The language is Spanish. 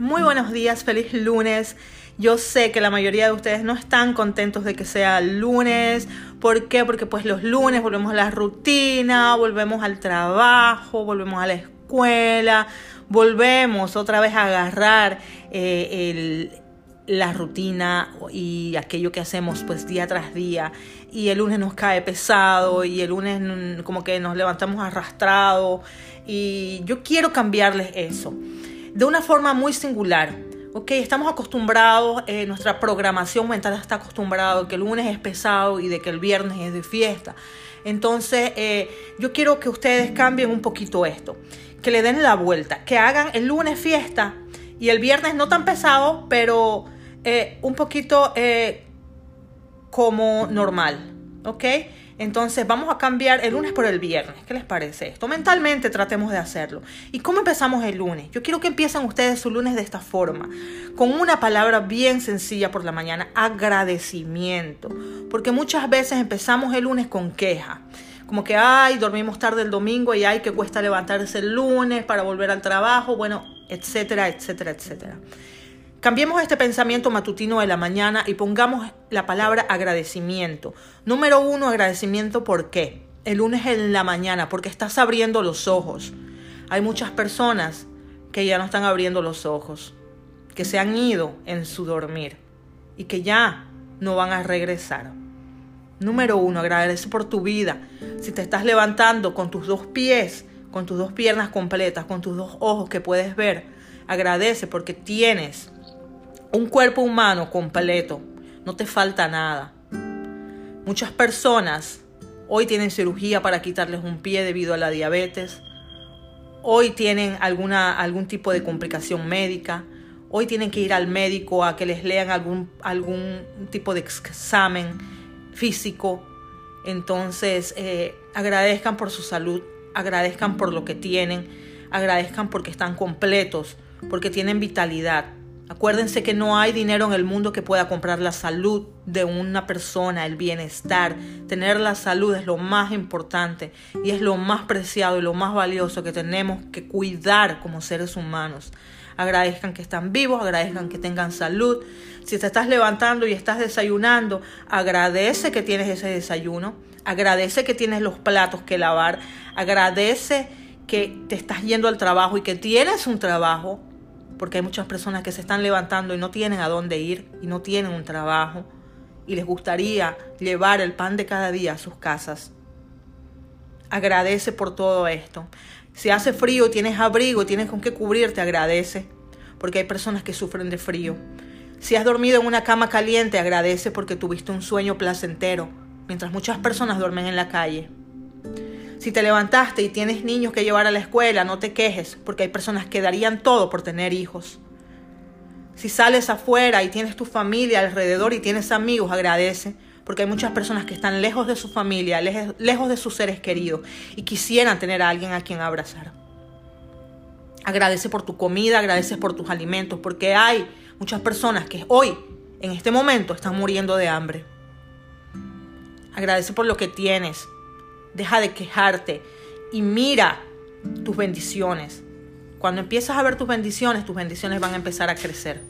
Muy buenos días, feliz lunes. Yo sé que la mayoría de ustedes no están contentos de que sea lunes. ¿Por qué? Porque pues los lunes volvemos a la rutina, volvemos al trabajo, volvemos a la escuela, volvemos otra vez a agarrar eh, la rutina y aquello que hacemos pues día tras día y el lunes nos cae pesado y el lunes mm, como que nos levantamos arrastrados y yo quiero cambiarles eso de una forma muy singular. Ok, estamos acostumbrados, eh, nuestra programación mental está acostumbrada que el lunes es pesado y de que el viernes es de fiesta. Entonces, eh, yo quiero que ustedes cambien un poquito esto, que le den la vuelta, que hagan el lunes fiesta y el viernes no tan pesado, pero eh, un poquito como normal. ¿Ok? Entonces vamos a cambiar el lunes por el viernes. ¿Qué les parece esto? Mentalmente tratemos de hacerlo. ¿Y cómo empezamos el lunes? Yo quiero que empiecen ustedes su lunes de esta forma, con una palabra bien sencilla por la mañana, agradecimiento. Porque muchas veces empezamos el lunes con queja. Como que, ay, dormimos tarde el domingo y ay, que cuesta levantarse el lunes para volver al trabajo, bueno, etcétera, etcétera, etcétera. Cambiemos este pensamiento matutino de la mañana y pongamos la palabra agradecimiento. Número uno, agradecimiento ¿por qué? El lunes en la mañana, porque estás abriendo los ojos. Hay muchas personas que ya no están abriendo los ojos, que se han ido en su dormir y que ya no van a regresar. Número uno, agradece por tu vida. Si te estás levantando con tus dos pies, con tus dos piernas completas, con tus dos ojos que puedes ver, agradece porque tienes un cuerpo humano completo, no te falta nada. Muchas personas hoy tienen cirugía para quitarles un pie debido a la diabetes, hoy tienen alguna, algún tipo de complicación médica, hoy tienen que ir al médico a que les lean algún, algún tipo de examen físico. Entonces, eh, agradezcan por su salud, agradezcan por lo que tienen, agradezcan porque están completos, porque tienen vitalidad. Acuérdense que no hay dinero en el mundo que pueda comprar la salud de una persona, el bienestar. Tener la salud es lo más importante y es lo más preciado y lo más valioso que tenemos que cuidar como seres humanos. Agradezcan que están vivos, agradezcan que tengan salud. Si te estás levantando y estás desayunando, agradece que tienes ese desayuno. Agradece que tienes los platos que lavar. Agradece que te estás yendo al trabajo y que tienes un trabajo porque hay muchas personas que se están levantando y no tienen a dónde ir y no tienen un trabajo y les gustaría llevar el pan de cada día a sus casas. Agradece por todo esto. Si hace frío tienes abrigo tienes con qué cubrirte, agradece, porque hay personas que sufren de frío. Si has dormido en una cama caliente, agradece porque tuviste un sueño placentero, mientras muchas personas duermen en la calle. Si te levantaste y tienes niños que llevar a la escuela, no te quejes, porque hay personas que darían todo por tener hijos. Si sales afuera y tienes tu familia alrededor y tienes amigos, agradece, porque hay muchas personas que están lejos de su familia, lejos de sus seres queridos y quisieran tener a alguien a quien abrazar. Agradece por tu comida, agradece por tus alimentos, porque hay muchas personas que hoy, en este momento, están muriendo de hambre. Agradece por lo que tienes, Deja de quejarte y mira tus bendiciones. Cuando empiezas a ver tus bendiciones, tus bendiciones van a empezar a crecer.